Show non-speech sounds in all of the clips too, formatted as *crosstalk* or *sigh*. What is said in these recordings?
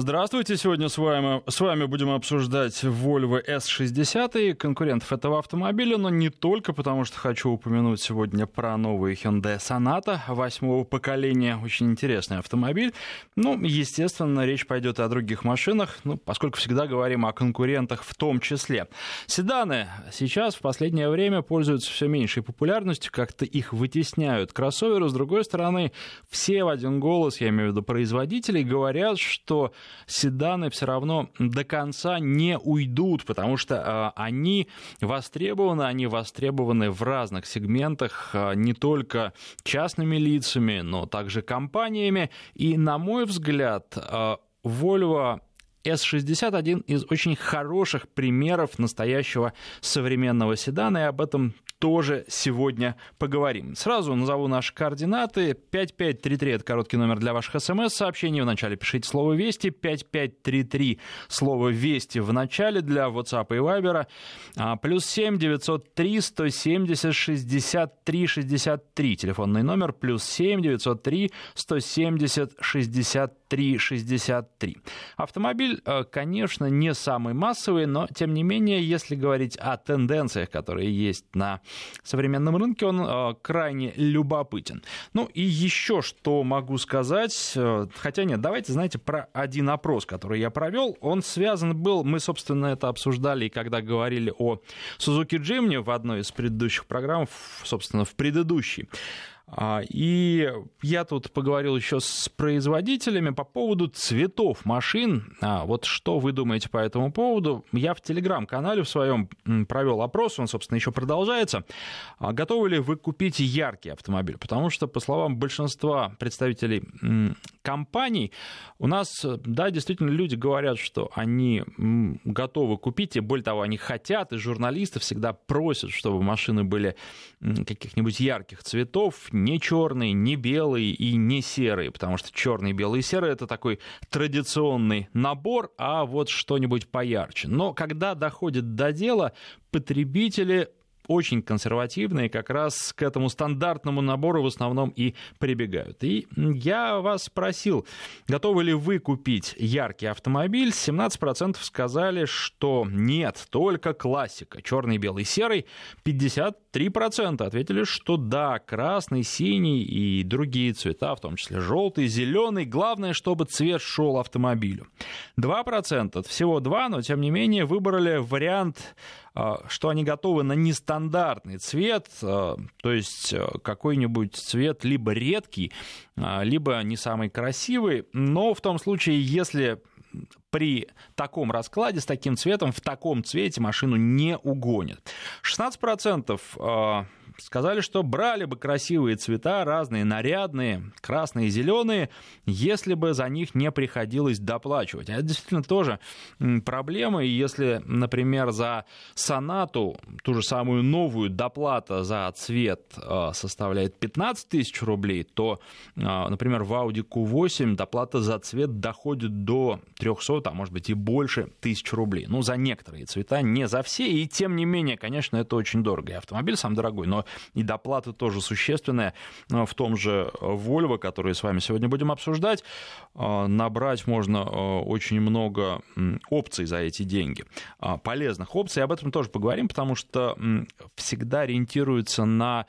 Здравствуйте, сегодня с вами, с вами будем обсуждать Volvo S60 и конкурентов этого автомобиля, но не только, потому что хочу упомянуть сегодня про новый Hyundai Sonata восьмого поколения, очень интересный автомобиль. Ну, естественно, речь пойдет о других машинах, ну, поскольку всегда говорим о конкурентах в том числе. Седаны сейчас в последнее время пользуются все меньшей популярностью, как-то их вытесняют кроссоверы. С другой стороны, все в один голос, я имею в виду производителей, говорят, что седаны все равно до конца не уйдут, потому что а, они востребованы, они востребованы в разных сегментах, а, не только частными лицами, но также компаниями. И, на мой взгляд, а, Volvo S60 один из очень хороших примеров настоящего современного седана, и об этом тоже сегодня поговорим. Сразу назову наши координаты. 5533 – это короткий номер для ваших смс-сообщений. Вначале пишите слово «Вести». 5533 – слово «Вести» в начале для WhatsApp и Viber. А, плюс 7 903 170 63 63. Телефонный номер плюс 7 903 170 63 63. Автомобиль, э, конечно, не самый массовый, но, тем не менее, если говорить о тенденциях, которые есть на современном рынке, он э, крайне любопытен. Ну и еще что могу сказать, э, хотя нет, давайте, знаете, про один опрос, который я провел, он связан был, мы, собственно, это обсуждали, когда говорили о Suzuki Jimny в одной из предыдущих программ, собственно, в предыдущей. А, и я тут поговорил еще с производителями по поводу цветов машин. А, вот что вы думаете по этому поводу? Я в телеграм-канале в своем провел опрос, он, собственно, еще продолжается. А, готовы ли вы купить яркий автомобиль? Потому что, по словам большинства представителей компаний, у нас, да, действительно, люди говорят, что они готовы купить, и более того, они хотят, и журналисты всегда просят, чтобы машины были каких-нибудь ярких цветов, не черный, не белый и не серый, потому что черный, белый и серый это такой традиционный набор, а вот что-нибудь поярче. Но когда доходит до дела, потребители очень консервативные, как раз к этому стандартному набору в основном и прибегают. И я вас спросил, готовы ли вы купить яркий автомобиль? 17% сказали, что нет, только классика, черный, белый, серый. 53% ответили, что да, красный, синий и другие цвета, в том числе желтый, зеленый. Главное, чтобы цвет шел автомобилю. 2%, всего 2, но тем не менее выбрали вариант что они готовы на нестандартный цвет, а, то есть а, какой-нибудь цвет либо редкий, либо не самый красивый, но в том случае, если при таком раскладе, с таким цветом, в таком цвете машину не угонят. 16% сказали, что брали бы красивые цвета, разные, нарядные, красные, зеленые, если бы за них не приходилось доплачивать. Это действительно тоже проблема, и если, например, за сонату, ту же самую новую, доплата за цвет э, составляет 15 тысяч рублей, то, э, например, в Audi Q8 доплата за цвет доходит до 300, а может быть и больше тысяч рублей. Ну, за некоторые цвета, не за все, и тем не менее, конечно, это очень дорого. И автомобиль сам дорогой, но и доплата тоже существенная. В том же Volvo, который с вами сегодня будем обсуждать, а, набрать можно а, очень много опций за эти деньги, а, полезных опций. Об этом тоже поговорим, потому что всегда ориентируются на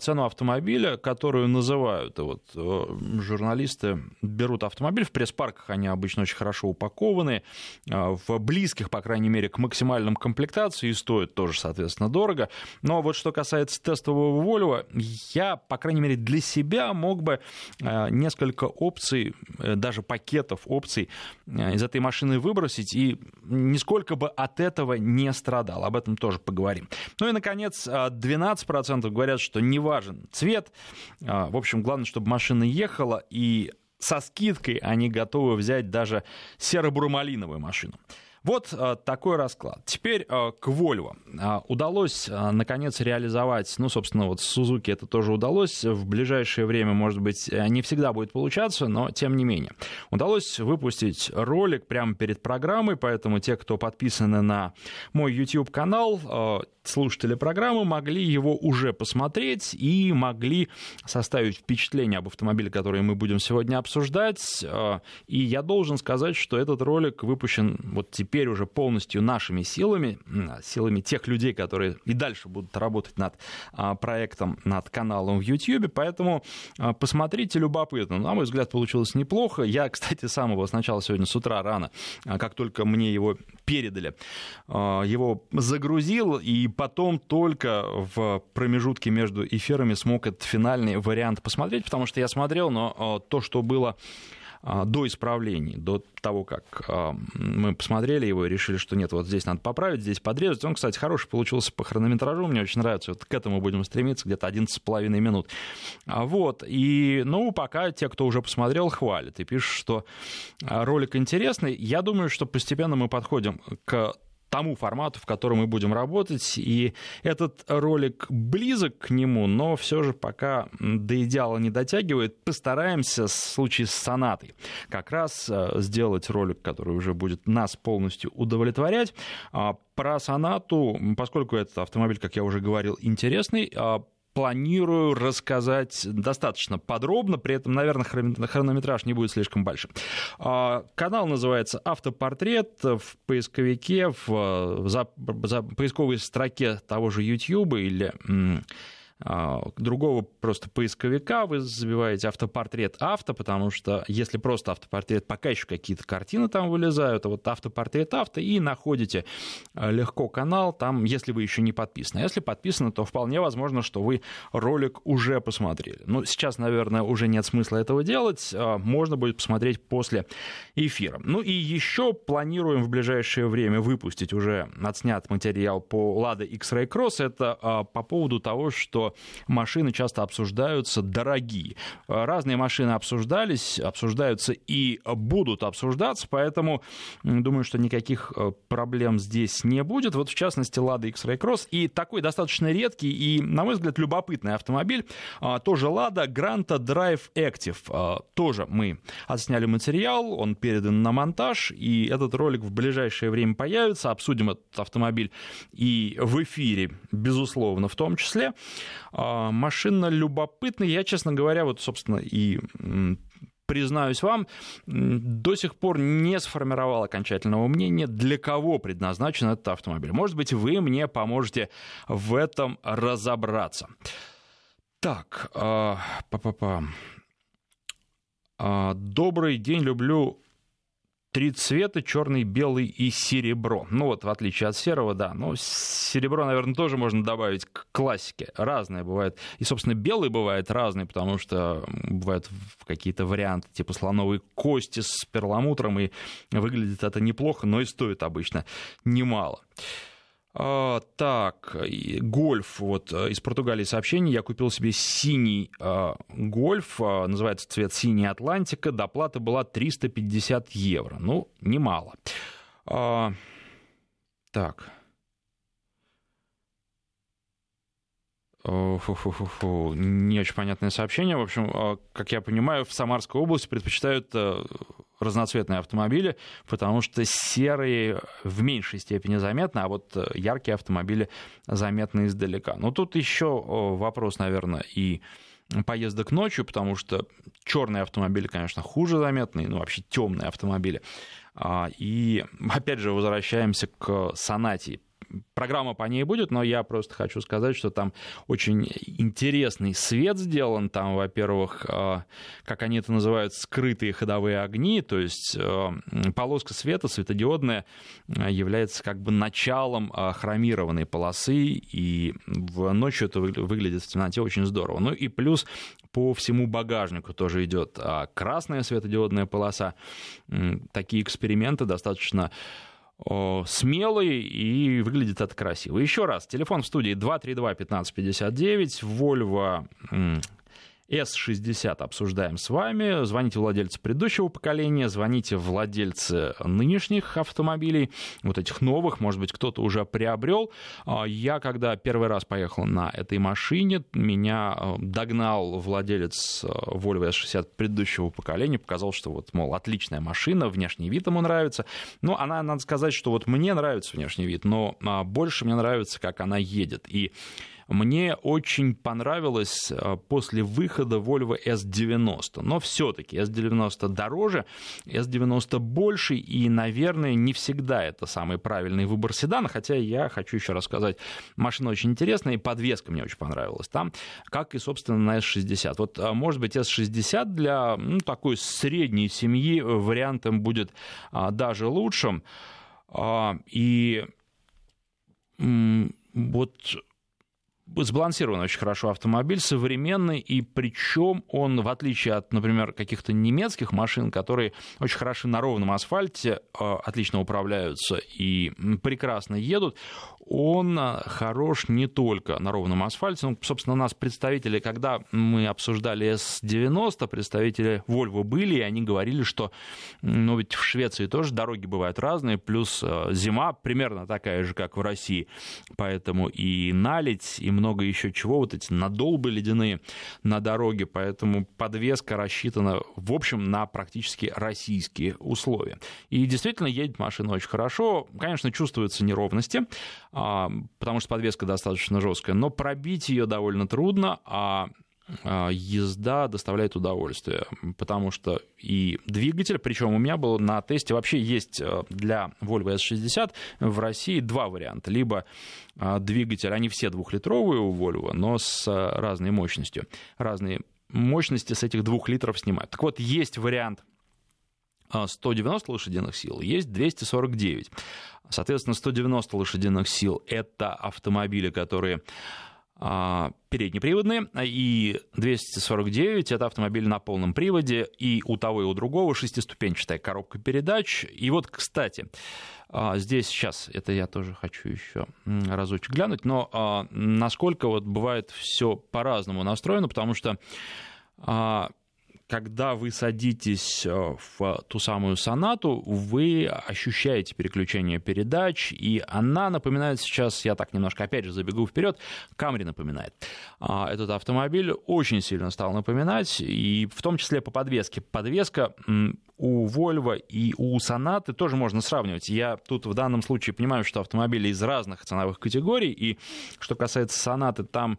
цену автомобиля, которую называют. Вот журналисты берут автомобиль, в пресс-парках они обычно очень хорошо упакованы, в близких, по крайней мере, к максимальным комплектации и стоят тоже, соответственно, дорого. Но вот что касается тестового Volvo, я, по крайней мере, для себя мог бы несколько опций, э, даже пакетов опций э, из этой машины выбросить и нисколько бы от этого не страдал. Об этом тоже поговорим. Ну и, наконец, 12% э, говорят, что не важен цвет. В общем, главное, чтобы машина ехала, и со скидкой они готовы взять даже серо-бурмалиновую машину. Вот э, такой расклад. Теперь э, к Volvo. Э, удалось, наконец, реализовать, ну, собственно, вот Suzuki это тоже удалось. В ближайшее время, может быть, не всегда будет получаться, но тем не менее. Удалось выпустить ролик прямо перед программой, поэтому те, кто подписаны на мой YouTube-канал, слушатели программы могли его уже посмотреть и могли составить впечатление об автомобиле, который мы будем сегодня обсуждать. Э, и я должен сказать, что этот ролик выпущен вот теперь уже полностью нашими силами, силами тех людей, которые и дальше будут работать над а, проектом, над каналом в YouTube. Поэтому а, посмотрите, любопытно. На мой взгляд, получилось неплохо. Я, кстати, сам его сначала сегодня с утра рано, а, как только мне его передали, его загрузил, и потом только в промежутке между эфирами смог этот финальный вариант посмотреть, потому что я смотрел, но то, что было а, до исправлений, до того, как а, мы посмотрели его и решили, что нет, вот здесь надо поправить, здесь подрезать. Он, кстати, хороший получился по хронометражу, мне очень нравится. Вот к этому будем стремиться, где-то 11,5 минут. А вот, и, ну, пока те, кто уже посмотрел, хвалят и пишут, что ролик интересный. Я думаю, что постепенно мы подходим к тому формату, в котором мы будем работать. И этот ролик близок к нему, но все же пока до идеала не дотягивает. Постараемся в случае с сонатой как раз э, сделать ролик, который уже будет нас полностью удовлетворять. А про сонату, поскольку этот автомобиль, как я уже говорил, интересный, а планирую рассказать достаточно подробно, при этом, наверное, хронометраж не будет слишком большим. А, канал называется «Автопортрет» в поисковике, в, за, за поисковой строке того же YouTube или другого просто поисковика, вы забиваете автопортрет авто, потому что если просто автопортрет, пока еще какие-то картины там вылезают, а вот автопортрет авто, и находите а, легко канал, там, если вы еще не подписаны. А если подписаны, то вполне возможно, что вы ролик уже посмотрели. Ну, сейчас, наверное, уже нет смысла этого делать, можно будет посмотреть после эфира. Ну и еще планируем в ближайшее время выпустить уже отснят материал по Lada X-Ray Cross, это по поводу того, что машины часто обсуждаются дорогие. Разные машины обсуждались, обсуждаются и будут обсуждаться, поэтому думаю, что никаких э, проблем здесь не будет. Вот в частности Lada X-Ray Cross и такой достаточно редкий и, на мой взгляд, любопытный автомобиль, а, тоже Lada Granta Drive Active. Тоже мы отсняли материал, он передан на монтаж, и этот ролик в ближайшее время появится. Обсудим этот автомобиль и в эфире, безусловно, в том числе. А, машина любопытная. Я, честно говоря, вот, собственно, и признаюсь вам, до сих пор не сформировал окончательного мнения, для кого предназначен этот автомобиль. Может быть, вы мне поможете в этом разобраться. Так. А, добрый день, люблю три цвета, черный, белый и серебро. Ну вот, в отличие от серого, да. Но серебро, наверное, тоже можно добавить к классике. Разное бывает. И, собственно, белый бывает разный, потому что бывают какие-то варианты типа слоновой кости с перламутром, и выглядит это неплохо, но и стоит обычно немало. А, так, гольф, вот э, из Португалии сообщение, я купил себе синий а, гольф, а, называется цвет синий Атлантика, доплата была 350 евро, ну, немало. Так, Фу-фу-фу-фу. Не очень понятное сообщение. В общем, как я понимаю, в Самарской области предпочитают э, разноцветные автомобили, потому что серые в меньшей степени заметны, а вот э, яркие автомобили заметны издалека. Но тут еще вопрос, наверное, и поездок ночью, потому что черные автомобили, конечно, хуже заметны, ну вообще темные автомобили. А, и опять же возвращаемся к сонате программа по ней будет, но я просто хочу сказать, что там очень интересный свет сделан. Там, во-первых, э, как они это называют, скрытые ходовые огни, то есть э, полоска света светодиодная э, является как бы началом хромированной полосы, и в ночью это выглядит в темноте очень здорово. Ну и плюс по всему багажнику тоже идет красная светодиодная полоса. Такие эксперименты достаточно смелый и выглядит это красиво. Еще раз, телефон в студии 232-1559, Volvo S60 обсуждаем с вами. Звоните владельцы предыдущего поколения, звоните владельцы нынешних автомобилей, вот этих новых, может быть, кто-то уже приобрел. А, я, когда первый раз поехал на этой машине, меня э, догнал владелец э, Volvo S60 предыдущего поколения, показал, что вот, мол, отличная машина, внешний вид ему нравится. Но она, надо сказать, что вот мне нравится внешний вид, но а, больше мне нравится, как она едет. И мне очень понравилось э, после выхода Volvo S90, но все-таки S90 дороже, S90 больше, и, наверное, не всегда это самый правильный выбор седана, хотя я хочу еще рассказать, машина очень интересная, и подвеска мне очень понравилась. Там, как и, собственно, на S60. Вот, э, может быть, S60 для ну, такой средней семьи вариантом будет а, даже лучшим, а, и вот сбалансирован очень хорошо автомобиль, современный, и причем он, в отличие от, например, каких-то немецких машин, которые очень хороши на ровном асфальте, а, отлично управляются и прекрасно едут, он а, хорош не только на ровном асфальте. Ну, собственно, у нас представители, когда мы обсуждали S90, представители Volvo были, и они говорили, что ну, ведь в Швеции тоже дороги бывают разные, плюс а, зима примерно такая же, как в России, поэтому и налить, и много еще чего, вот эти надолбы ледяные на дороге, поэтому подвеска рассчитана, в общем, на практически российские условия. И действительно едет машина очень хорошо, конечно, чувствуются неровности, потому что подвеска достаточно жесткая, но пробить ее довольно трудно, а а, езда доставляет удовольствие, потому что и двигатель, причем у меня был на тесте, вообще есть э, для Volvo S60 в России два варианта. Либо а, двигатель, они все двухлитровые у Volvo, но с э, разной мощностью. Разные мощности с этих двух литров снимают. Так вот, есть вариант 190 а, лошадиных сил, есть 249. Соответственно, 190 лошадиных сил – это автомобили, которые а, переднеприводные, и 249 это автомобиль на полном приводе, и у того и у другого шестиступенчатая коробка передач. И вот, кстати, а, здесь сейчас, это я тоже хочу еще разочек глянуть, но насколько вот бывает все по-разному настроено, потому что когда вы садитесь э, в ту самую сонату, вы ощущаете переключение передач, и она напоминает сейчас, я так немножко опять же забегу вперед, Камри напоминает. А, этот автомобиль очень сильно стал напоминать, и в том числе по подвеске. Подвеска у Volvo и у Sonata тоже можно сравнивать. Я тут в данном случае понимаю, что автомобили из разных ценовых категорий, и что касается Sonata, там,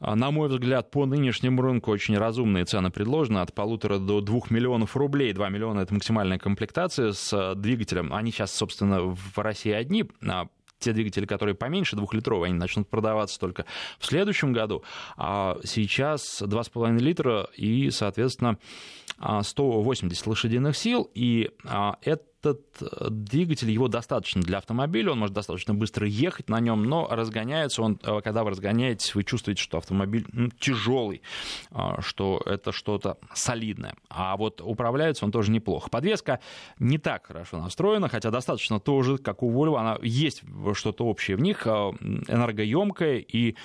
а, на мой взгляд, по нынешнему рынку очень разумные цены предложены, от полутора до двух миллионов рублей. Два миллиона — это максимальная комплектация с а, двигателем. Они сейчас, собственно, в России одни, а те двигатели, которые поменьше двухлитровые, они начнут продаваться только в следующем году. А сейчас 2,5 литра и, соответственно, 180 лошадиных сил. И это этот э, двигатель, его достаточно для автомобиля, он может достаточно быстро ехать на нем, но разгоняется он, э, когда вы разгоняетесь, вы чувствуете, что автомобиль ну, тяжелый, а, что это что-то солидное. А вот управляется он тоже неплохо. Подвеска не так хорошо настроена, хотя достаточно тоже, как у Volvo, она есть что-то общее в них, энергоемкая и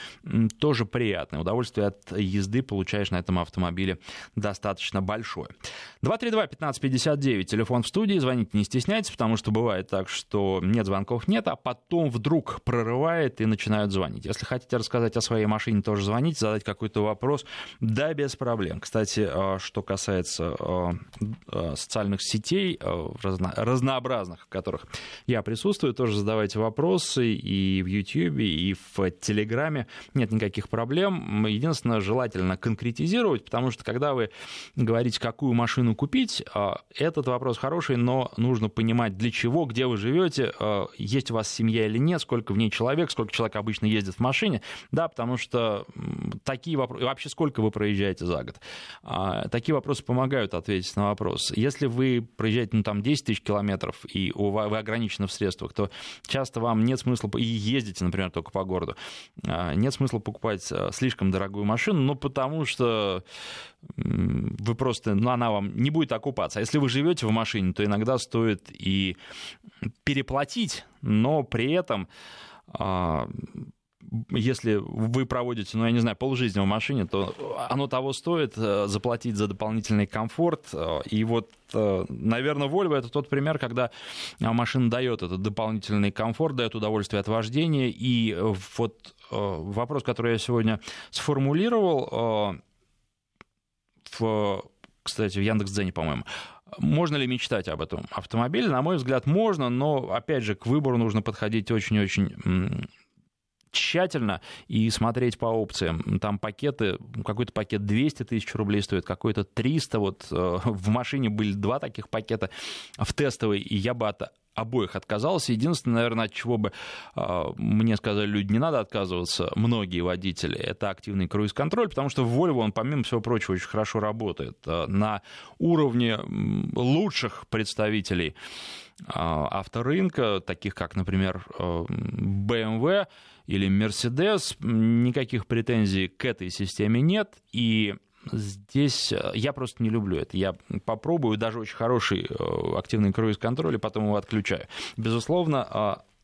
тоже приятное. Удовольствие от езды получаешь на этом автомобиле достаточно большое. 232-1559, телефон в студии, звоните не стесняйтесь, потому что бывает так, что нет звонков, нет, а потом вдруг прорывает и начинают звонить. Если хотите рассказать о своей машине, тоже звоните, задать какой-то вопрос, да, без проблем. Кстати, а, что касается а, а, социальных сетей, разно, разнообразных, в которых я присутствую, тоже задавайте вопросы и в YouTube, и в Телеграме, нет никаких проблем. Единственное, желательно конкретизировать, потому что когда вы говорите, какую машину купить, этот вопрос хороший, но нужно нужно понимать, для чего, где вы живете, э, есть у вас семья или нет, сколько в ней человек, сколько человек обычно ездит в машине, да, потому что такие вопросы, вообще сколько вы проезжаете за год, а, такие вопросы помогают ответить на вопрос. Если вы проезжаете, ну, там, 10 тысяч километров, и вы ограничены в средствах, то часто вам нет смысла, и ездите, например, только по городу, а, нет смысла покупать э, слишком дорогую машину, ну, потому что вы просто, ну, она вам не будет окупаться. А если вы живете в машине, то иногда стоит и переплатить, но при этом а, если вы проводите, ну, я не знаю, полжизни в машине, то оно того стоит э, заплатить за дополнительный комфорт. Э, и вот, э, наверное, Volvo это тот пример, когда машина дает этот дополнительный комфорт, дает удовольствие от вождения. И вот вопрос, который я сегодня сформулировал, в, кстати, в Яндекс.Дзене, по-моему, можно ли мечтать об этом автомобиле? На мой взгляд, можно, но, опять же, к выбору нужно подходить очень-очень тщательно и смотреть по опциям. Там пакеты, какой-то пакет 200 тысяч рублей стоит, какой-то 300. Вот э, в машине были два таких пакета в тестовой, и я бы от обоих отказался. Единственное, наверное, от чего бы э, мне сказали люди, не надо отказываться, многие водители, это активный круиз-контроль, потому что в Volvo он, помимо всего прочего, очень хорошо работает. Э, на уровне лучших представителей э, авторынка, таких как, например, э, BMW или Mercedes, никаких претензий к этой системе нет, и Здесь э, я просто не люблю это. Я попробую даже очень хороший э, активный круиз-контроль, и потом его отключаю. Безусловно,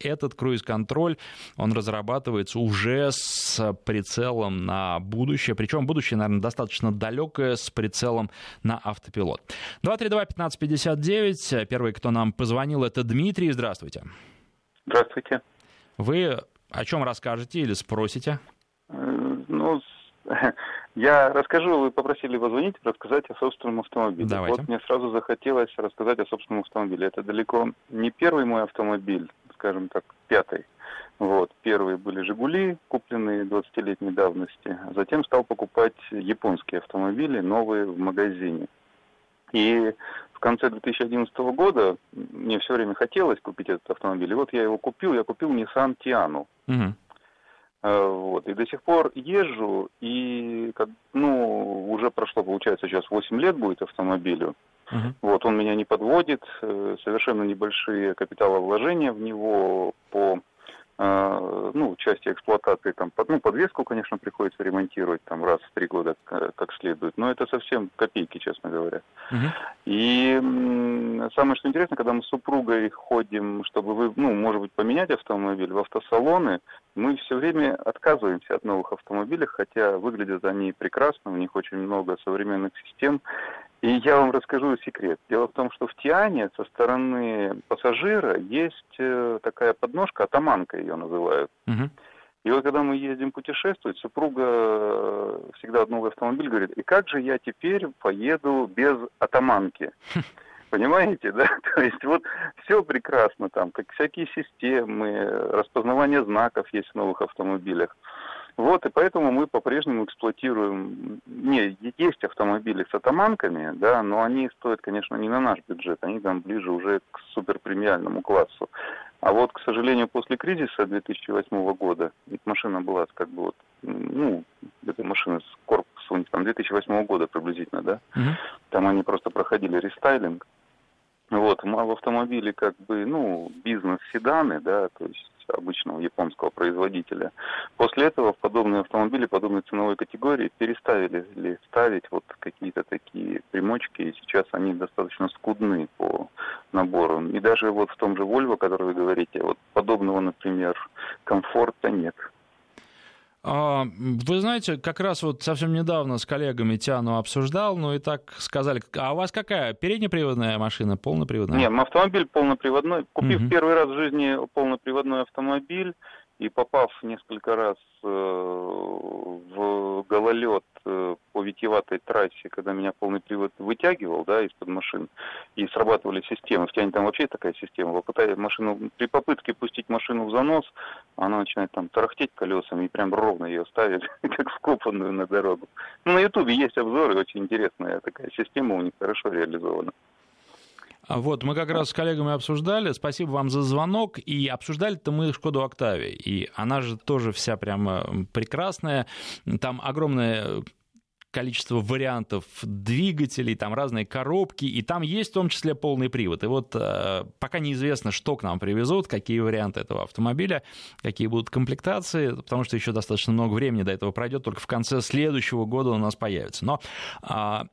э, этот круиз-контроль, он разрабатывается уже с прицелом на будущее. Причем будущее, наверное, достаточно далекое, с прицелом на автопилот. 232-1559. Первый, кто нам позвонил, это Дмитрий. Здравствуйте. Здравствуйте. Вы о чем расскажете или спросите? Ну, *laughs* я расскажу, вы попросили позвонить, рассказать о собственном автомобиле. Давайте. Вот мне сразу захотелось рассказать о собственном автомобиле. Это далеко не первый мой автомобиль, скажем так, пятый. Вот. Первые были «Жигули», купленные 20-летней давности. Затем стал покупать японские автомобили, новые в магазине. И в конце 2011 года мне все время хотелось купить этот автомобиль. И вот я его купил. Я купил Nissan Tiano. Угу. Вот. И до сих пор езжу, и как, ну, уже прошло, получается, сейчас 8 лет будет автомобилю. Uh-huh. Вот, он меня не подводит, э, совершенно небольшие капиталовложения в него по ну, части эксплуатации, там, под, ну, подвеску, конечно, приходится ремонтировать там раз в три года как следует, но это совсем копейки, честно говоря. Uh-huh. И самое, что интересно, когда мы с супругой ходим, чтобы вы, ну, может быть, поменять автомобиль в автосалоны, мы все время отказываемся от новых автомобилей, хотя выглядят они прекрасно, у них очень много современных систем, и я вам расскажу секрет. Дело в том, что в Тиане со стороны пассажира есть э, такая подножка, атаманка ее называют. Угу. И вот когда мы ездим путешествовать, супруга э, всегда новый автомобиль говорит, и как же я теперь поеду без атаманки? *laughs* Понимаете, да? *laughs* То есть вот все прекрасно там, как всякие системы, распознавание знаков есть в новых автомобилях. Вот, и поэтому мы по-прежнему эксплуатируем... Не, есть автомобили с атаманками, да, но они стоят, конечно, не на наш бюджет, они там ближе уже к суперпремиальному классу. А вот, к сожалению, после кризиса 2008 года, ведь машина была как бы вот, ну, эта машина с корпусом у них там 2008 года приблизительно, да, угу. там они просто проходили рестайлинг. Вот, в автомобиле как бы, ну, бизнес-седаны, да, то есть обычного японского производителя. После этого в подобные автомобили подобной ценовой категории переставили ли ставить вот какие-то такие примочки, и сейчас они достаточно скудны по набору. И даже вот в том же Volvo, который вы говорите, вот подобного, например, комфорта нет. А, вы знаете, как раз вот совсем недавно с коллегами Тиану обсуждал, ну и так сказали, а у вас какая, переднеприводная машина, полноприводная? Нет, автомобиль полноприводной. Купив угу. первый раз в жизни полноприводной автомобиль, и попав несколько раз э, в гололед э, по витиеватой трассе, когда меня полный привод вытягивал, да, из-под машин, и срабатывали системы. В Тяне там вообще такая система. Попытаясь машину, при попытке пустить машину в занос, она начинает там тарахтеть колесами и прям ровно ее ставит, *laughs* как вкопанную на дорогу. Ну, на Ютубе есть обзоры, очень интересная такая система, у них хорошо реализована. А вот, мы как раз с коллегами обсуждали, спасибо вам за звонок, и обсуждали-то мы Шкоду Октавия, и она же тоже вся прямо прекрасная, там огромное количество вариантов двигателей, там разные коробки, и там есть в том числе полный привод. И вот э, пока неизвестно, что к нам привезут, какие варианты этого автомобиля, какие будут комплектации, потому что еще достаточно много времени до этого пройдет, только в конце следующего года у нас появится. Но э,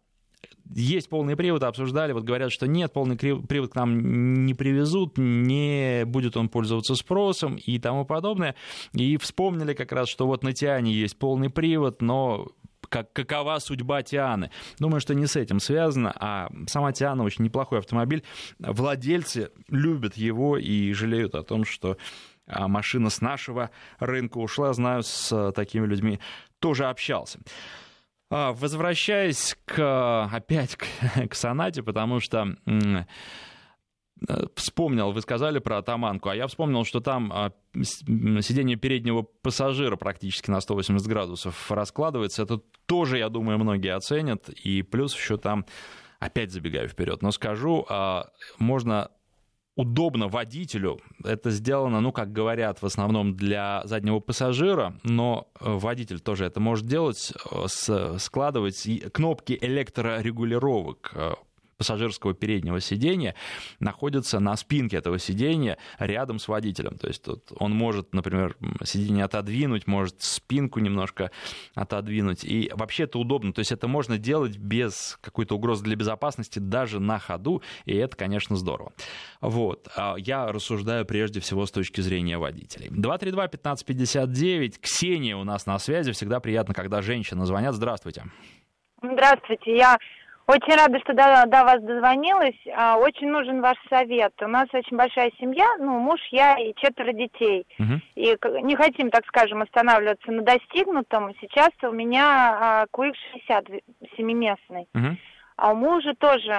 есть полный привод, обсуждали, вот говорят, что нет, полный привод к нам не привезут, не будет он пользоваться спросом и тому подобное. И вспомнили как раз, что вот на Тиане есть полный привод, но как, какова судьба Тианы. Думаю, что не с этим связано, а сама Тиана очень неплохой автомобиль. Владельцы любят его и жалеют о том, что а, машина с нашего рынка ушла. Знаю, с такими людьми тоже общался. А, возвращаясь к, опять к, *laughs* к сонате, потому что Э, вспомнил, вы сказали про атаманку, а я вспомнил, что там а, сиденье переднего пассажира практически на 180 градусов раскладывается. Это тоже, я думаю, многие оценят. И плюс еще там, опять забегаю вперед, но скажу, а, можно удобно водителю. Это сделано, ну, как говорят, в основном для заднего пассажира, но э, водитель тоже это может делать, э, складывать кнопки электрорегулировок пассажирского переднего сидения находится на спинке этого сидения рядом с водителем. То есть тут он может, например, сиденье отодвинуть, может спинку немножко отодвинуть. И вообще это удобно. То есть это можно делать без какой-то угрозы для безопасности даже на ходу, и это, конечно, здорово. Вот. А я рассуждаю прежде всего с точки зрения водителей. 232-1559. Ксения у нас на связи. Всегда приятно, когда женщины звонят. Здравствуйте. Здравствуйте. Я очень рада, что до, до вас дозвонилась. А, очень нужен ваш совет. У нас очень большая семья, ну, муж, я и четверо детей. Uh-huh. И не хотим, так скажем, останавливаться на достигнутом. Сейчас у меня а, Quick 60 семиместный. Uh-huh. А у мужа тоже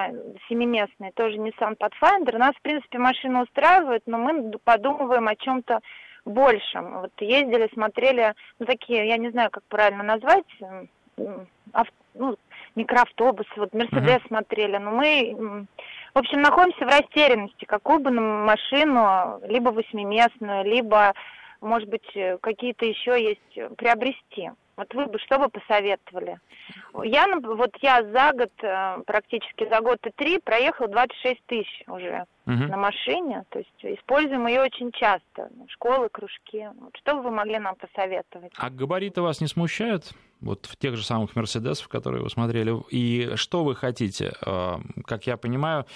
семиместный, тоже Nissan Pathfinder. Нас, в принципе, машина устраивает, но мы подумываем о чем-то большем. Вот ездили, смотрели, ну, такие, я не знаю, как правильно назвать, авто, ну, микроавтобусы, вот Мерседес uh-huh. смотрели, но мы, в общем, находимся в растерянности, какую бы машину, либо восьмиместную, либо, может быть, какие-то еще есть приобрести. Вот вы бы что бы посоветовали? Я, вот я за год, э, практически за год и три, проехал 26 тысяч уже угу. на машине. То есть используем ее очень часто. Школы, кружки. Вот что бы вы могли нам посоветовать? А габариты вас не смущают? Вот в тех же самых Мерседесов, которые вы смотрели. И что вы хотите? Э, как я понимаю,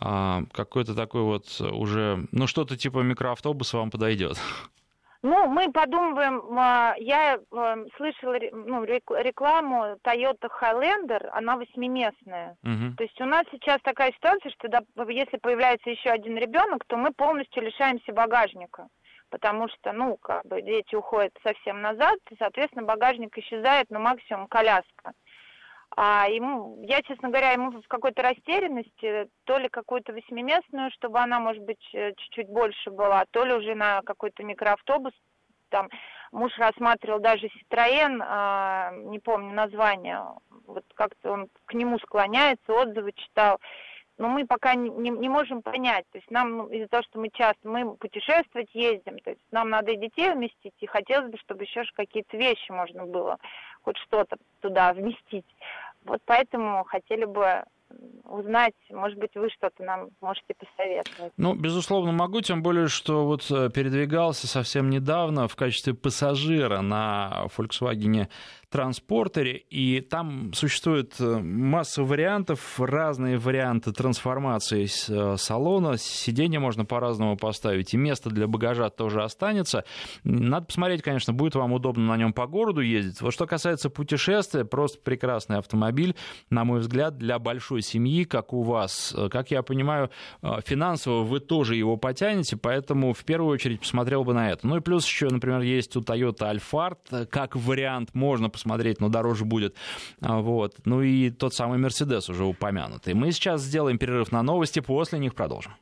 э, какой-то такой вот уже, ну что-то типа микроавтобуса вам подойдет. Ну, мы подумываем, а, я а, слышала ну, рекламу Toyota Highlander, она восьмиместная. Угу. То есть у нас сейчас такая ситуация, что если появляется еще один ребенок, то мы полностью лишаемся багажника. Потому что, ну, как бы дети уходят совсем назад, и, соответственно, багажник исчезает, ну, максимум коляска. А ему, я, честно говоря, ему в какой-то растерянности, то ли какую-то восьмиместную, чтобы она, может быть, э, чуть-чуть больше была, то ли уже на какой-то микроавтобус. Там муж рассматривал даже Citroën, а, не помню название, вот как-то он к нему склоняется, отзывы читал. Но мы пока не, не, не можем понять. То есть нам ну, из-за того, что мы часто мы путешествовать ездим, то есть нам надо и детей вместить, и хотелось бы, чтобы еще какие-то вещи можно было хоть что-то туда вместить. Вот поэтому хотели бы узнать, может быть, вы что-то нам можете посоветовать. Ну, безусловно, могу, тем более, что вот э, передвигался совсем недавно в качестве пассажира на Volkswagen транспортере, и там существует э, масса вариантов, разные варианты трансформации э, салона, сиденье можно по-разному поставить, и место для багажа тоже останется. Надо посмотреть, конечно, будет вам удобно на нем по городу ездить. Вот что касается путешествия, просто прекрасный автомобиль, на мой взгляд, для большой семьи, как у вас. Э, как я понимаю, финансово вы тоже его потянете, поэтому в первую очередь посмотрел бы на это. Ну и плюс еще, например, есть у Toyota Alphard, как вариант можно посмотреть, но дороже будет. А, вот. Ну и тот самый Мерседес уже упомянутый. Мы сейчас сделаем перерыв на новости, после них продолжим.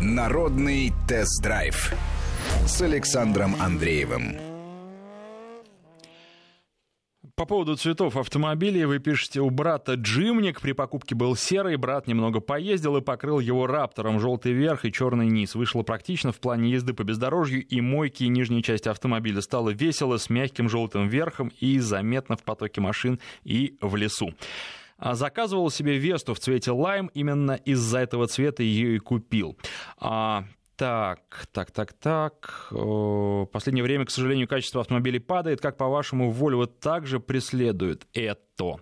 Народный тест-драйв с Александром Андреевым. По поводу цветов автомобилей вы пишете, у брата джимник при покупке был серый, брат немного поездил и покрыл его раптором, желтый верх и черный низ. Вышло практично в плане езды по бездорожью и мойки и нижней части автомобиля. Стало весело с мягким желтым верхом и заметно в потоке машин и в лесу. А заказывал себе Весту в цвете лайм, именно из-за этого цвета ее и купил. А, Так, так, так, так. В последнее время, к сожалению, качество автомобилей падает. Как, по-вашему, Volvo также преследует это?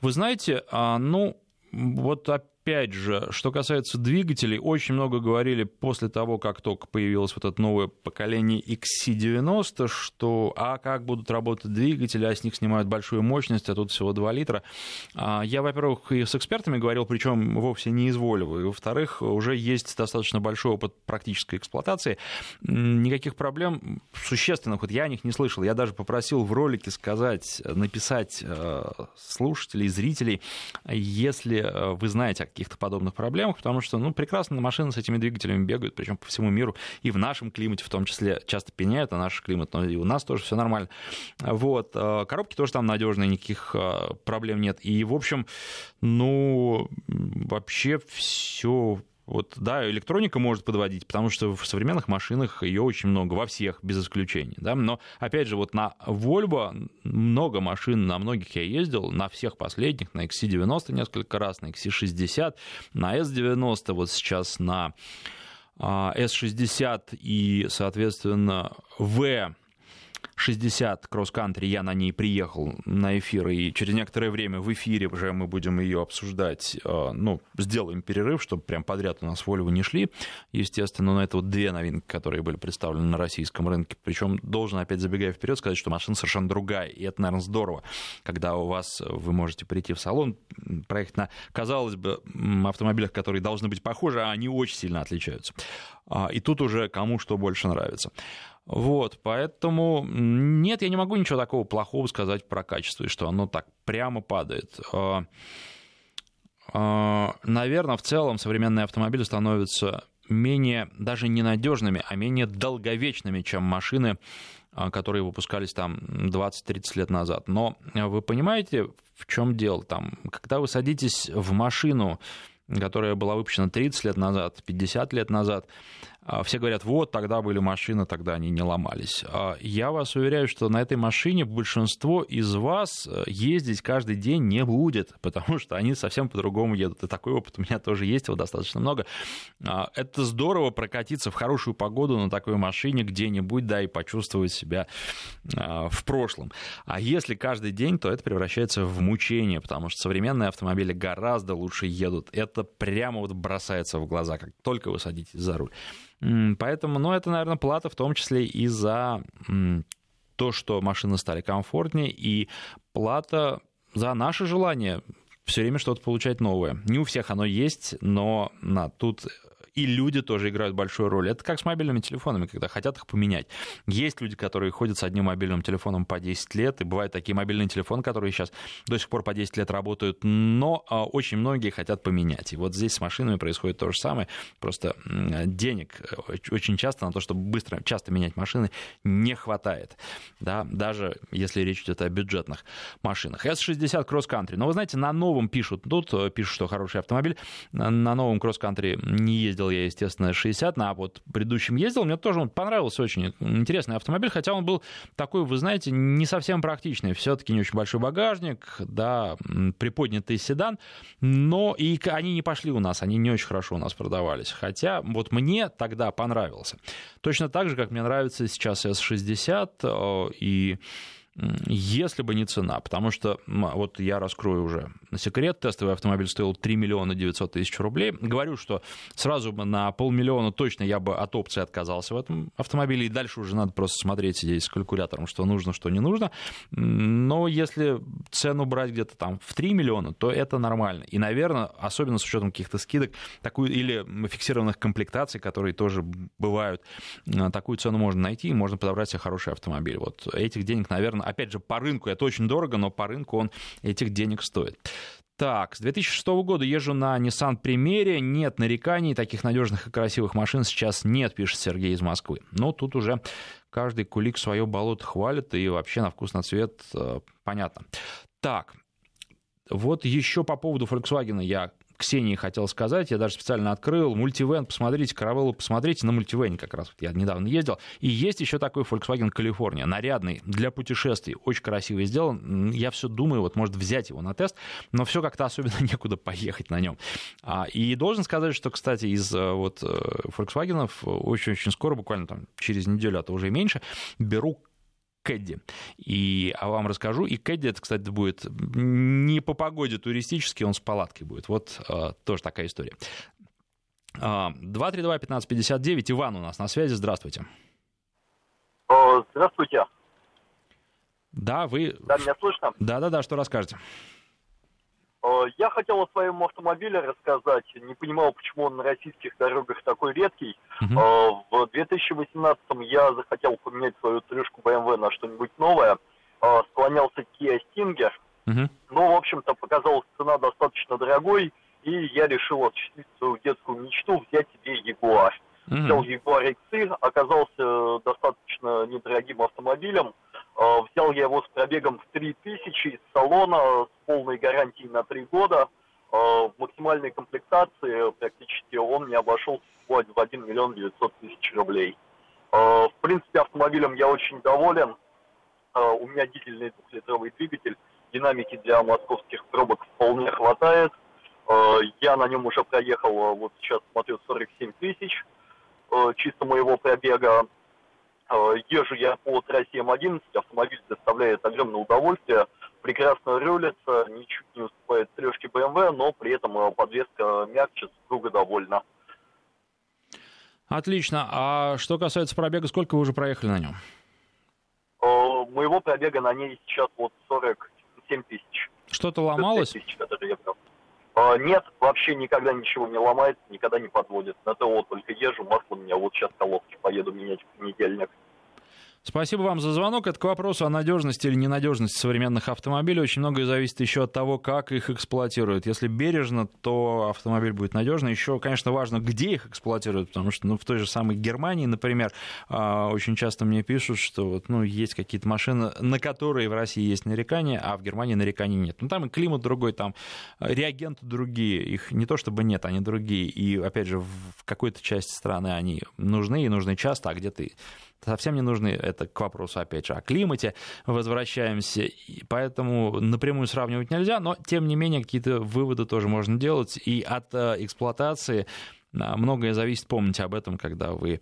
Вы знаете, а, ну, вот опять же, что касается двигателей, очень много говорили после того, как только появилось вот это новое поколение XC90, что а как будут работать двигатели, а с них снимают большую мощность, а тут всего 2 литра. А, я, во-первых, и с экспертами говорил, причем вовсе не из и, во-вторых, уже есть достаточно большой опыт практической эксплуатации. Никаких проблем существенных вот я о них не слышал. Я даже попросил в ролике сказать, написать э, слушателей, зрителей, если э, вы знаете каких-то подобных проблемах, потому что, ну, прекрасно машины с этими двигателями бегают, причем по всему миру, и в нашем климате в том числе часто пеняют на наш климат, но и у нас тоже все нормально. Вот. Э, коробки тоже там надежные, никаких э, проблем нет. И, в общем, ну, вообще все вот, да, электроника может подводить, потому что в современных машинах ее очень много, во всех, без исключения. Да? Но, опять же, вот на Volvo много машин, на многих я ездил, на всех последних, на XC90 несколько раз, на XC60, на S90, вот сейчас на S60 а, и, соответственно, V 60 кросс-кантри, я на ней приехал на эфир, и через некоторое время в эфире уже мы будем ее обсуждать, э, ну, сделаем перерыв, чтобы прям подряд у нас Volvo не шли, естественно, но это вот две новинки, которые были представлены на российском рынке, причем должен опять забегая вперед сказать, что машина совершенно другая, и это, наверное, здорово, когда у вас, вы можете прийти в салон, проехать на, казалось бы, автомобилях, которые должны быть похожи, а они очень сильно отличаются. А, и тут уже кому что больше нравится. Вот, поэтому нет, я не могу ничего такого плохого сказать про качество, и что оно так прямо падает. А, а, Наверное, в целом современные автомобили становятся менее даже ненадежными, а менее долговечными, чем машины, а, которые выпускались там 20-30 лет назад. Но вы понимаете, в чем дело там? Когда вы садитесь в машину, которая была выпущена 30 лет назад, 50 лет назад, все говорят, вот, тогда были машины, тогда они не ломались. А, я вас уверяю, что на этой машине большинство из вас э, ездить каждый день не будет, *laughs* потому что они совсем по-другому едут. И такой опыт у меня тоже есть, его достаточно много. А, это здорово прокатиться в хорошую погоду на такой машине где-нибудь, да, и почувствовать себя в прошлом. А если каждый день, то это превращается в мучение, потому что современные автомобили гораздо лучше едут. Это прямо вот бросается в глаза, как только вы садитесь за руль. Поэтому, ну, это, наверное, плата в том числе и за то, что машины стали комфортнее, и плата за наше желание все время что-то получать новое. Не у всех оно есть, но на, тут и люди тоже играют большую роль. Это как с мобильными телефонами, когда хотят их поменять. Есть люди, которые ходят с одним мобильным телефоном по 10 лет, и бывают такие мобильные телефоны, которые сейчас до сих пор по 10 лет работают, но а, очень многие хотят поменять. И вот здесь с машинами происходит то же самое, просто денег э, очень часто на то, чтобы быстро, часто менять машины, не хватает, да, даже если речь идет о бюджетных машинах. S60 Cross Country, но вы знаете, на новом пишут, тут э, пишут, что хороший автомобиль, на новом Cross Country не ездил я, естественно, 60, а вот предыдущим ездил, мне тоже он понравился очень интересный автомобиль, хотя он был такой, вы знаете, не совсем практичный, все-таки не очень большой багажник, да, приподнятый седан, но и они не пошли у нас, они не очень хорошо у нас продавались, хотя вот мне тогда понравился. Точно так же, как мне нравится сейчас S60 э, и если бы не цена, потому что, вот я раскрою уже секрет, тестовый автомобиль стоил 3 миллиона 900 тысяч рублей. Говорю, что сразу бы на полмиллиона точно я бы от опции отказался в этом автомобиле, и дальше уже надо просто смотреть здесь с калькулятором, что нужно, что не нужно. Но если цену брать где-то там в 3 миллиона, то это нормально. И, наверное, особенно с учетом каких-то скидок, такую или фиксированных комплектаций, которые тоже бывают, такую цену можно найти, и можно подобрать себе хороший автомобиль. Вот этих денег, наверное, опять же, по рынку это очень дорого, но по рынку он этих денег стоит. Так, с 2006 года езжу на Nissan Примере, нет нареканий, таких надежных и красивых машин сейчас нет, пишет Сергей из Москвы. Но тут уже каждый кулик свое болото хвалит, и вообще на вкус, на цвет э, понятно. Так, вот еще по поводу Volkswagen я Ксении хотел сказать, я даже специально открыл мультивен, посмотрите, каравеллу посмотрите, на мультивене как раз я недавно ездил. И есть еще такой Volkswagen California, нарядный, для путешествий, очень красиво сделан. Я все думаю, вот может взять его на тест, но все как-то особенно *laughs* некуда поехать на нем. А, и должен сказать, что, кстати, из э, вот э, Volkswagen очень-очень скоро, буквально там через неделю, а то уже меньше, беру Кэдди. И а вам расскажу. И Кэдди, это, кстати, будет не по погоде туристически, он с палаткой будет. Вот а, тоже такая история. 232-1559. А, Иван у нас на связи. Здравствуйте. Здравствуйте. Да, вы... Да, меня слышно? Да-да-да, что расскажете? Э, я хотел о своем автомобиле рассказать. Не понимал, почему он на российских дорогах такой редкий. Uh-huh. В 2018 я захотел поменять свою трешку BMW на что-нибудь новое. Э, склонялся к Kia Stinger. Uh-huh. Но, в общем-то, показалась цена достаточно дорогой, и я решил осуществить свою детскую мечту, взять себе Jaguar. Uh-huh. Взял Jaguar XC, оказался достаточно недорогим автомобилем. Э, взял я его с пробегом в 3000 из салона с полной гарантией на 3 года. Э, в максимальной комплектации практически он мне обошелся в 1 миллион 900 тысяч рублей. Э, в принципе, автомобилем я очень доволен. У меня дизельный двухлитровый двигатель. Динамики для московских пробок вполне хватает. Я на нем уже проехал, вот сейчас смотрю, 47 тысяч чисто моего пробега. Э, езжу я по трассе М11, автомобиль доставляет огромное удовольствие, прекрасно рулится, ничуть не уступает трешке BMW, но при этом э, подвеска мягче, супруга довольна. Отлично. А что касается пробега, сколько вы уже проехали на нем? Э, моего пробега на ней сейчас вот 47 тысяч. Что-то ломалось? Тысяч, нет, вообще никогда ничего не ломается, никогда не подводит. На ТО только езжу, масло у меня вот сейчас колодки поеду менять в понедельник. Спасибо вам за звонок. Это к вопросу о надежности или ненадежности современных автомобилей. Очень многое зависит еще от того, как их эксплуатируют. Если бережно, то автомобиль будет надежный. Еще, конечно, важно, где их эксплуатируют, потому что ну, в той же самой Германии, например, а, очень часто мне пишут, что вот, ну, есть какие-то машины, на которые в России есть нарекания, а в Германии нареканий нет. Ну, там и климат другой, там реагенты другие. Их не то чтобы нет, они другие. И, опять же, в какой-то части страны они нужны и нужны часто, а где-то совсем не нужны. Это к вопросу, опять же, о климате возвращаемся. И поэтому напрямую сравнивать нельзя, но, тем не менее, какие-то выводы тоже можно делать. И от э, эксплуатации а, многое зависит. Помните об этом, когда вы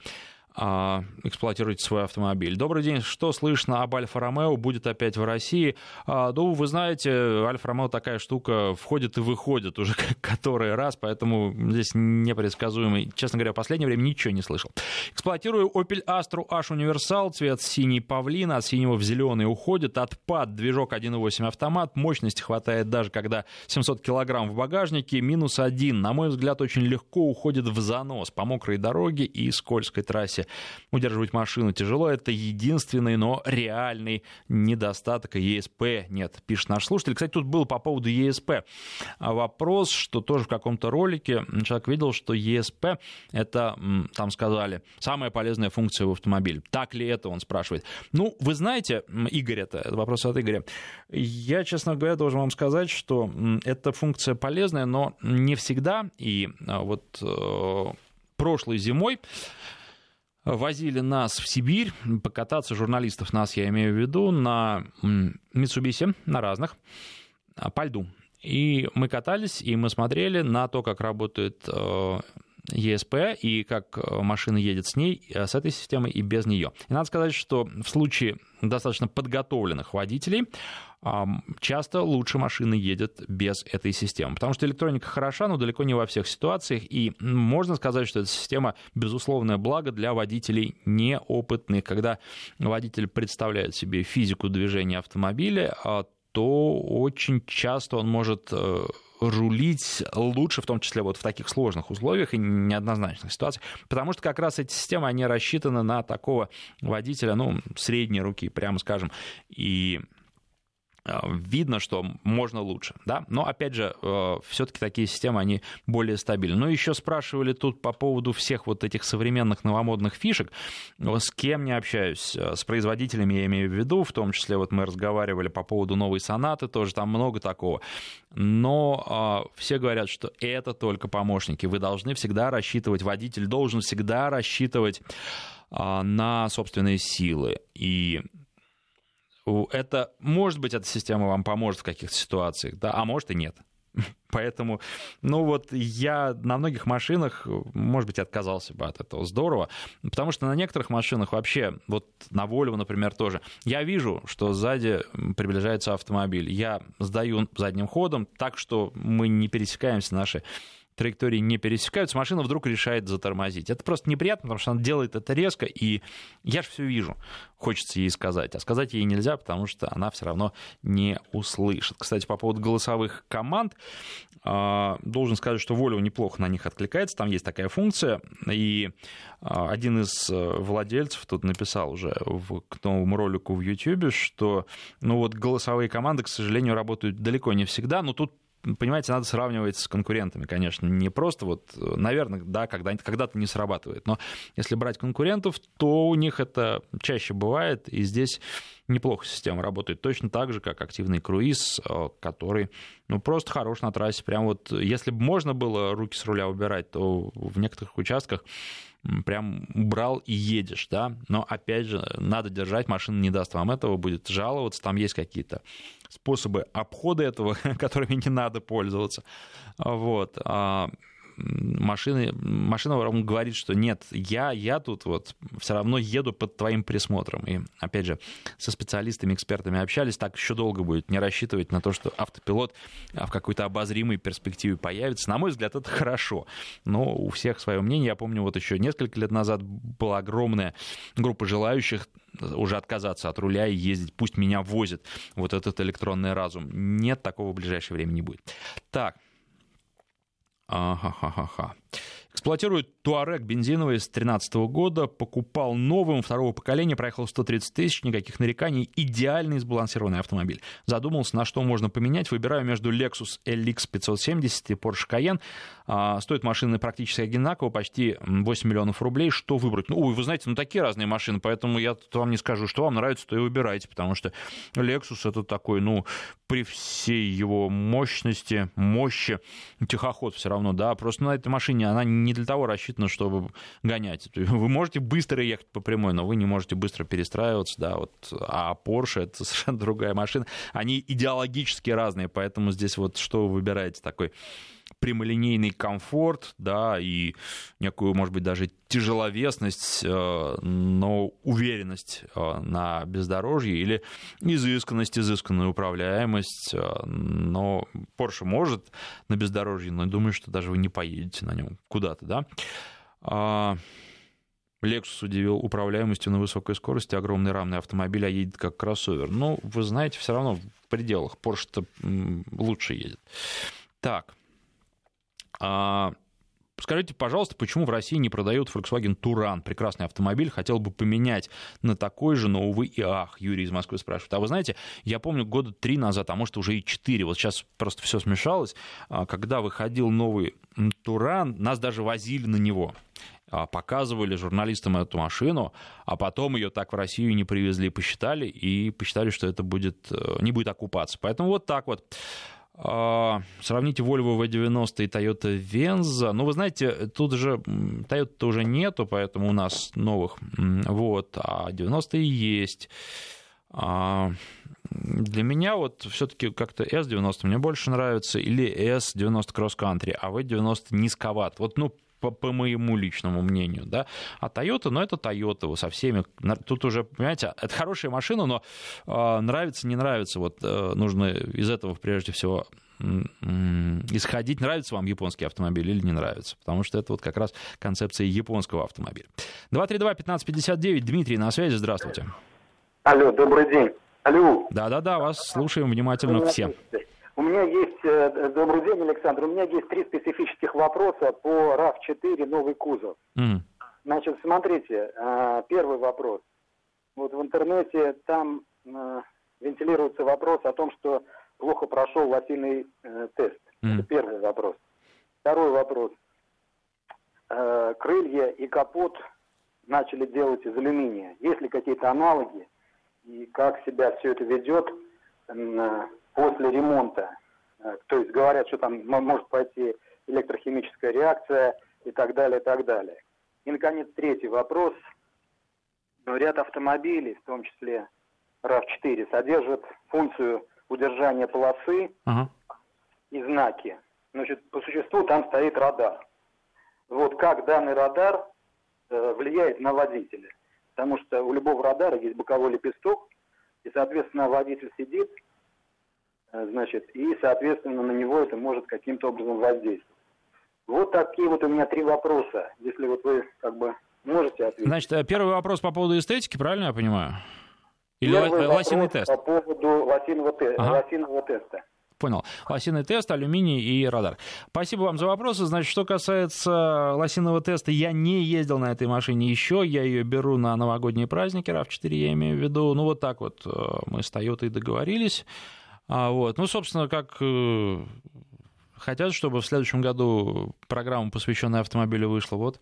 эксплуатируете свой автомобиль. Добрый день, что слышно об Альфа-Ромео? Будет опять в России? А, ну, вы знаете, Альфа-Ромео такая штука, входит и выходит уже *laughs* который раз, поэтому здесь непредсказуемый. Честно говоря, в последнее время ничего не слышал. Эксплуатирую Opel Astra H Универсал, цвет синий павлин, от синего в зеленый уходит, отпад, движок 1.8 автомат, мощности хватает даже когда 700 килограмм в багажнике, минус один, на мой взгляд, очень легко уходит в занос по мокрой дороге и скользкой трассе удерживать машину тяжело. Это единственный, но реальный недостаток ЕСП нет, пишет наш слушатель. Кстати, тут был по поводу ЕСП вопрос, что тоже в каком-то ролике человек видел, что ЕСП это, там сказали, самая полезная функция в автомобиле. Так ли это, он спрашивает. Ну, вы знаете, Игорь, это, это вопрос от Игоря. Я, честно говоря, должен вам сказать, что эта функция полезная, но не всегда. И а, вот э, прошлой зимой возили нас в Сибирь покататься, журналистов нас, я имею в виду, на Митсубиси, на разных, а, по льду. И мы катались, и мы смотрели на то, как работает э, ЕСП и как э, машина едет с ней, э, с этой системой и без нее. И надо сказать, что в случае достаточно подготовленных водителей часто лучше машина едет без этой системы. Потому что электроника хороша, но далеко не во всех ситуациях. И можно сказать, что эта система безусловное благо для водителей неопытных. Когда водитель представляет себе физику движения автомобиля, а, то очень часто он может э, рулить лучше, в том числе вот в таких сложных условиях и неоднозначных ситуациях, потому что как раз эти системы, они рассчитаны на такого водителя, ну, средней руки, прямо скажем, и видно, что можно лучше, да, но, опять же, э, все-таки такие системы, они более стабильны. Ну, еще спрашивали тут по поводу всех вот этих современных новомодных фишек, с кем не общаюсь, э, с производителями я имею в виду, в том числе вот мы разговаривали по поводу новой сонаты, тоже там много такого, но все говорят, что это только помощники, вы должны всегда рассчитывать, водитель должен всегда рассчитывать на собственные силы. И это, может быть, эта система вам поможет в каких-то ситуациях, да, а может и нет. *laughs* Поэтому, ну вот я на многих машинах, может быть, отказался бы от этого. Здорово. Потому что на некоторых машинах вообще, вот на Volvo, например, тоже, я вижу, что сзади приближается автомобиль. Я сдаю задним ходом так, что мы не пересекаемся наши траектории не пересекаются, машина вдруг решает затормозить. Это просто неприятно, потому что она делает это резко, и я же все вижу. Хочется ей сказать, а сказать ей нельзя, потому что она все равно не услышит. Кстати, по поводу голосовых команд, а, должен сказать, что Volvo неплохо на них откликается, там есть такая функция, и а, один из э, владельцев тут написал уже в, к новому ролику в YouTube, что ну вот голосовые команды, к сожалению, работают далеко не всегда, но тут понимаете, надо сравнивать с конкурентами, конечно. Не просто вот, наверное, да, когда-то когда не срабатывает. Но если брать конкурентов, то у них это чаще бывает, и здесь неплохо система работает. Точно так же, как активный круиз, э, который ну, просто хорош на трассе. Прям вот, если бы можно было руки с руля убирать, то в некоторых участках прям брал и едешь, да, но опять же, надо держать, машина не даст вам этого, будет жаловаться, там есть какие-то способы обхода этого, *laughs* которыми не надо пользоваться, вот, а, машины, машина вам говорит, что нет, я, я тут вот все равно еду под твоим присмотром. И, опять же, со специалистами, экспертами общались, так еще долго будет не рассчитывать на то, что автопилот в какой-то обозримой перспективе появится. На мой взгляд, это хорошо. Но у всех свое мнение. Я помню, вот еще несколько лет назад была огромная группа желающих уже отказаться от руля и ездить, пусть меня возит вот этот электронный разум. Нет, такого в ближайшее время не будет. Так, Ага-ха-ха-ха. Эксплуатирует Туарек бензиновый с 2013 года, покупал новым второго поколения, проехал 130 тысяч, никаких нареканий, идеальный сбалансированный автомобиль. Задумался, на что можно поменять, выбираю между Lexus LX 570 и Porsche Cayenne. А, стоит машины практически одинаково, почти 8 миллионов рублей. Что выбрать? Ну, вы знаете, ну такие разные машины, поэтому я вам не скажу, что вам нравится, то и выбирайте, потому что Lexus это такой, ну, при всей его мощности, мощи, тихоход все равно, да, просто на этой машине она не для того рассчитана, чтобы гонять. Вы можете быстро ехать по прямой, но вы не можете быстро перестраиваться, да, вот, а Porsche это *laughs* совершенно другая машина. Они идеологически разные, поэтому здесь вот что вы выбираете такой прямолинейный комфорт, да, и некую, может быть, даже тяжеловесность, э, но уверенность э, на бездорожье или изысканность, изысканную управляемость, э, но Porsche может на бездорожье, но я думаю, что даже вы не поедете на нем куда-то, да. А, Lexus удивил управляемостью на высокой скорости, огромный рамный автомобиль, а едет как кроссовер. Ну, вы знаете, все равно в пределах. Porsche-то лучше едет. Так, а, скажите, пожалуйста, почему в России не продают Volkswagen Туран? Прекрасный автомобиль, хотел бы поменять на такой же, но, увы, и ах, Юрий из Москвы спрашивает. А вы знаете, я помню года три назад, а может уже и четыре, вот сейчас просто все смешалось, а, когда выходил новый Туран, нас даже возили на него а, показывали журналистам эту машину, а потом ее так в Россию не привезли, посчитали и посчитали, что это будет, э, не будет оккупаться. Поэтому вот так вот. А, сравните Volvo V90 и Toyota Venza. Ну, вы знаете, тут же Toyota уже нету, поэтому у нас новых. Вот, а 90 и есть. А, для меня вот все-таки как-то S90 мне больше нравится, или S90 Cross Country, а V90 низковат. Вот, ну, по, по моему личному мнению, да. А Toyota, ну, это Toyota, со всеми, тут уже, понимаете, это хорошая машина, но э, нравится, не нравится, вот э, нужно из этого прежде всего исходить, нравится вам японский автомобиль или не нравится, потому что это вот как раз концепция японского автомобиля. 232-1559, Дмитрий на связи, здравствуйте. Алло, добрый день. Алло. Да-да-да, вас слушаем внимательно все. У меня есть, э, добрый день, Александр, у меня есть три специфических вопроса по RAV4 новый кузов. Mm. Значит, смотрите, э, первый вопрос. Вот в интернете там э, вентилируется вопрос о том, что плохо прошел э, тест. Mm-hmm. Это первый вопрос. Второй вопрос. Крылья и капот начали делать из алюминия. Есть ли какие-то аналоги и как себя все это ведет после ремонта? Э, то есть говорят, что там может пойти электрохимическая реакция и так далее, и так далее. И, наконец, третий вопрос. Ряд автомобилей, в том числе RAV4, содержит функцию удержания полосы ага. и знаки. Значит, по существу там стоит радар. Вот как данный радар э, влияет на водителя. Потому что у любого радара есть боковой лепесток, и, соответственно, водитель сидит, значит, и, соответственно, на него это может каким-то образом воздействовать. Вот такие вот у меня три вопроса, если вот вы как бы можете ответить. Значит, э, первый вопрос по поводу эстетики, правильно я понимаю? Или Первый лосиный тест? По поводу лосиного, те... ага. лосиного теста. Понял. Лосиный тест, алюминий и радар. Спасибо вам за вопросы. Значит, что касается лосиного теста, я не ездил на этой машине еще. Я ее беру на новогодние праздники, RAV4 я имею в виду. Ну, вот так вот э, мы с Toyota договорились. А, вот. Ну, собственно, как э, хотят, чтобы в следующем году программа, посвященная автомобилю, вышла. Вот.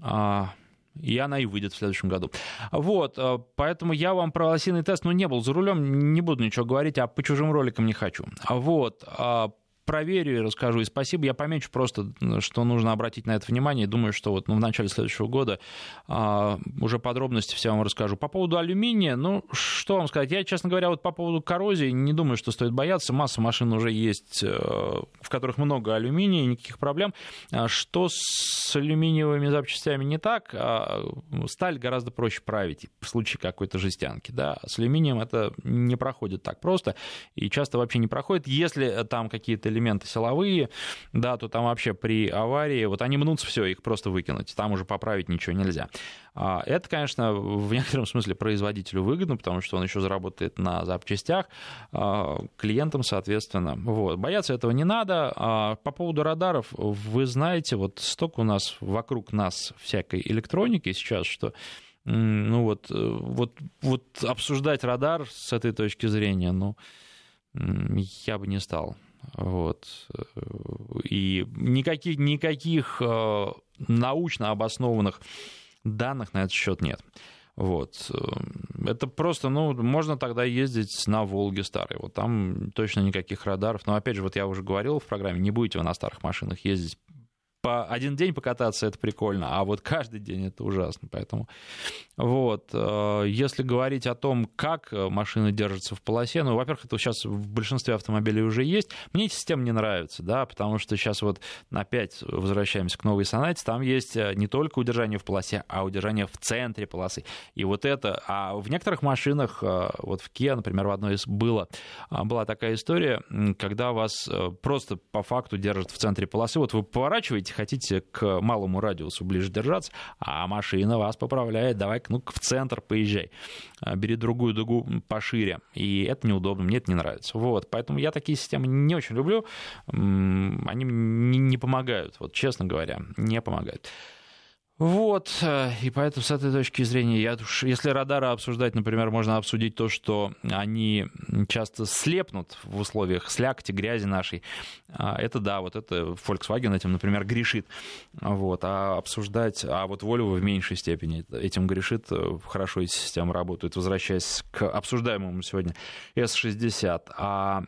А, и она и выйдет в следующем году. Вот, э, поэтому я вам про лосиный тест, ну, не был за рулем, не буду ничего говорить, а по чужим роликам не хочу. Вот, а проверю и расскажу. И спасибо. Я помечу просто, что нужно обратить на это внимание. Думаю, что вот ну, в начале следующего года а, уже подробности все вам расскажу. По поводу алюминия, ну, что вам сказать? Я, честно говоря, вот по поводу коррозии не думаю, что стоит бояться. Масса машин уже есть, э, в которых много алюминия, никаких проблем. А что с алюминиевыми запчастями не так? А сталь гораздо проще править в случае какой-то жестянки. Да? С алюминием это не проходит так просто и часто вообще не проходит. Если там какие-то элементы силовые, да, то там вообще при аварии, вот они мнутся, все, их просто выкинуть, там уже поправить ничего нельзя. А это, конечно, в некотором смысле производителю выгодно, потому что он еще заработает на запчастях, а, клиентам, соответственно. Вот. Бояться этого не надо. А по поводу радаров, вы знаете, вот столько у нас вокруг нас всякой электроники сейчас, что ну вот, вот, вот обсуждать радар с этой точки зрения, ну, я бы не стал. Вот. И никаких, никаких э, научно обоснованных данных на этот счет нет. Вот. Это просто, ну, можно тогда ездить на Волге старой. Вот там точно никаких радаров. Но опять же, вот я уже говорил в программе, не будете вы на старых машинах ездить по один день покататься это прикольно, а вот каждый день это ужасно. Поэтому вот, э, если говорить о том, как машины держатся в полосе, ну, во-первых, это сейчас в большинстве автомобилей уже есть. Мне эта система не нравится, да, потому что сейчас вот опять возвращаемся к новой сонате, там есть э, не только удержание в полосе, а удержание в центре полосы. И вот это, а в некоторых машинах, э, вот в Kia, например, в одной из было, была такая история, когда вас просто по факту держат в центре полосы, вот вы поворачиваете едете, хотите к малому радиусу ближе держаться, а машина вас поправляет, давай ну в центр поезжай, а, бери другую дугу пошире, и это неудобно, мне это не нравится. Вот, поэтому я такие системы не очень люблю, они не помогают, вот честно говоря, не помогают. Вот, э, и поэтому с этой точки зрения, я, если радары обсуждать, например, можно обсудить то, что они часто слепнут в условиях слякоти, грязи нашей. А, это да, вот это Volkswagen этим, например, грешит. Вот, а обсуждать, а вот Volvo в меньшей степени этим грешит, э, хорошо эти системы работают. Возвращаясь к обсуждаемому сегодня S60, а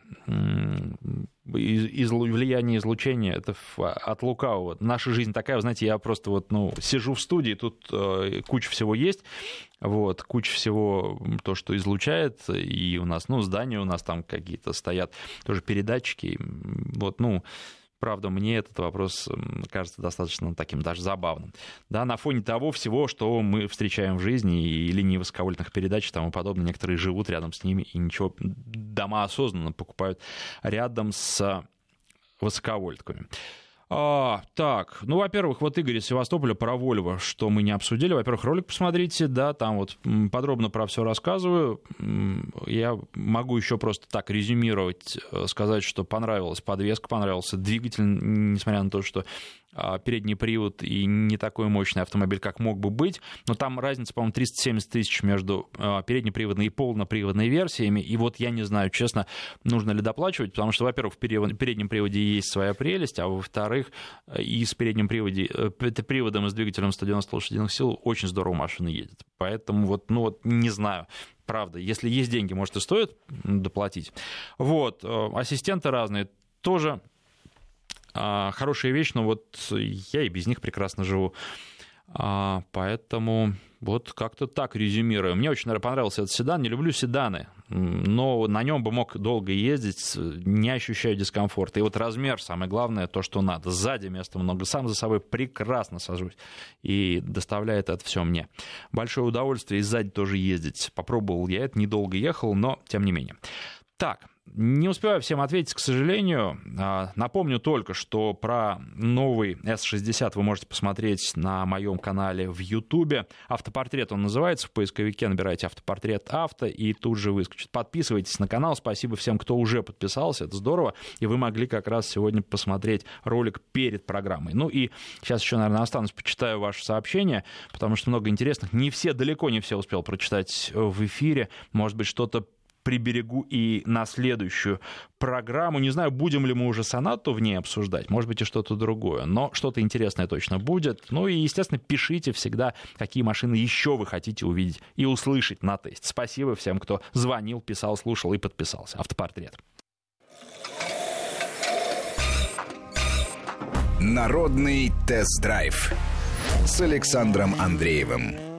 из, влияние излучения это от лукавого. Наша жизнь такая, вы знаете, я просто вот, ну, сижу в студии, тут э, куча всего есть, вот, куча всего, то, что излучает, и у нас, ну, здания у нас там какие-то стоят, тоже передатчики, вот, ну, Правда, мне этот вопрос кажется достаточно таким даже забавным. Да, на фоне того всего, что мы встречаем в жизни, и линии высоковольтных передач и тому подобное, некоторые живут рядом с ними и ничего, дома осознанно покупают рядом с высоковольтками. А, так, ну, во-первых, вот Игорь из Севастополя про Вольво, что мы не обсудили. Во-первых, ролик посмотрите, да, там вот подробно про все рассказываю. Я могу еще просто так резюмировать, э, сказать, что понравилась подвеска, понравился двигатель, несмотря на то, что передний привод и не такой мощный автомобиль, как мог бы быть. Но там разница, по-моему, 370 тысяч между а, переднеприводной и полноприводной версиями. И вот я не знаю, честно, нужно ли доплачивать, потому что, во-первых, в переднем приводе есть своя прелесть, а во-вторых, и с передним приводе, э, приводом и с двигателем 190 лошадиных сил очень здорово машина едет. Поэтому вот, ну вот, не знаю правда. Если есть деньги, может, и стоит доплатить. Вот. Э, ассистенты разные тоже а, хорошая вещь, но вот я и без них прекрасно живу. А, поэтому вот как-то так резюмирую. Мне очень наверное, понравился этот седан. Не люблю седаны, но на нем бы мог долго ездить, не ощущая дискомфорта. И вот размер, самое главное, то, что надо. Сзади места много. Сам за собой прекрасно сажусь. И доставляет это все мне. Большое удовольствие и сзади тоже ездить. Попробовал я это, недолго ехал, но тем не менее. Так, не успеваю всем ответить, к сожалению. А, напомню только, что про новый S60 вы можете посмотреть на моем канале в YouTube. Автопортрет он называется. В поисковике набирайте автопортрет авто и тут же выскочит. Подписывайтесь на канал. Спасибо всем, кто уже подписался. Это здорово. И вы могли как раз сегодня посмотреть ролик перед программой. Ну и сейчас еще, наверное, останусь, почитаю ваши сообщения, потому что много интересных. Не все, далеко не все успел прочитать в эфире. Может быть, что-то приберегу и на следующую программу. Не знаю, будем ли мы уже сонату в ней обсуждать, может быть, и что-то другое, но что-то интересное точно будет. Ну и, естественно, пишите всегда, какие машины еще вы хотите увидеть и услышать на тест. Спасибо всем, кто звонил, писал, слушал и подписался. Автопортрет. Народный тест-драйв с Александром Андреевым.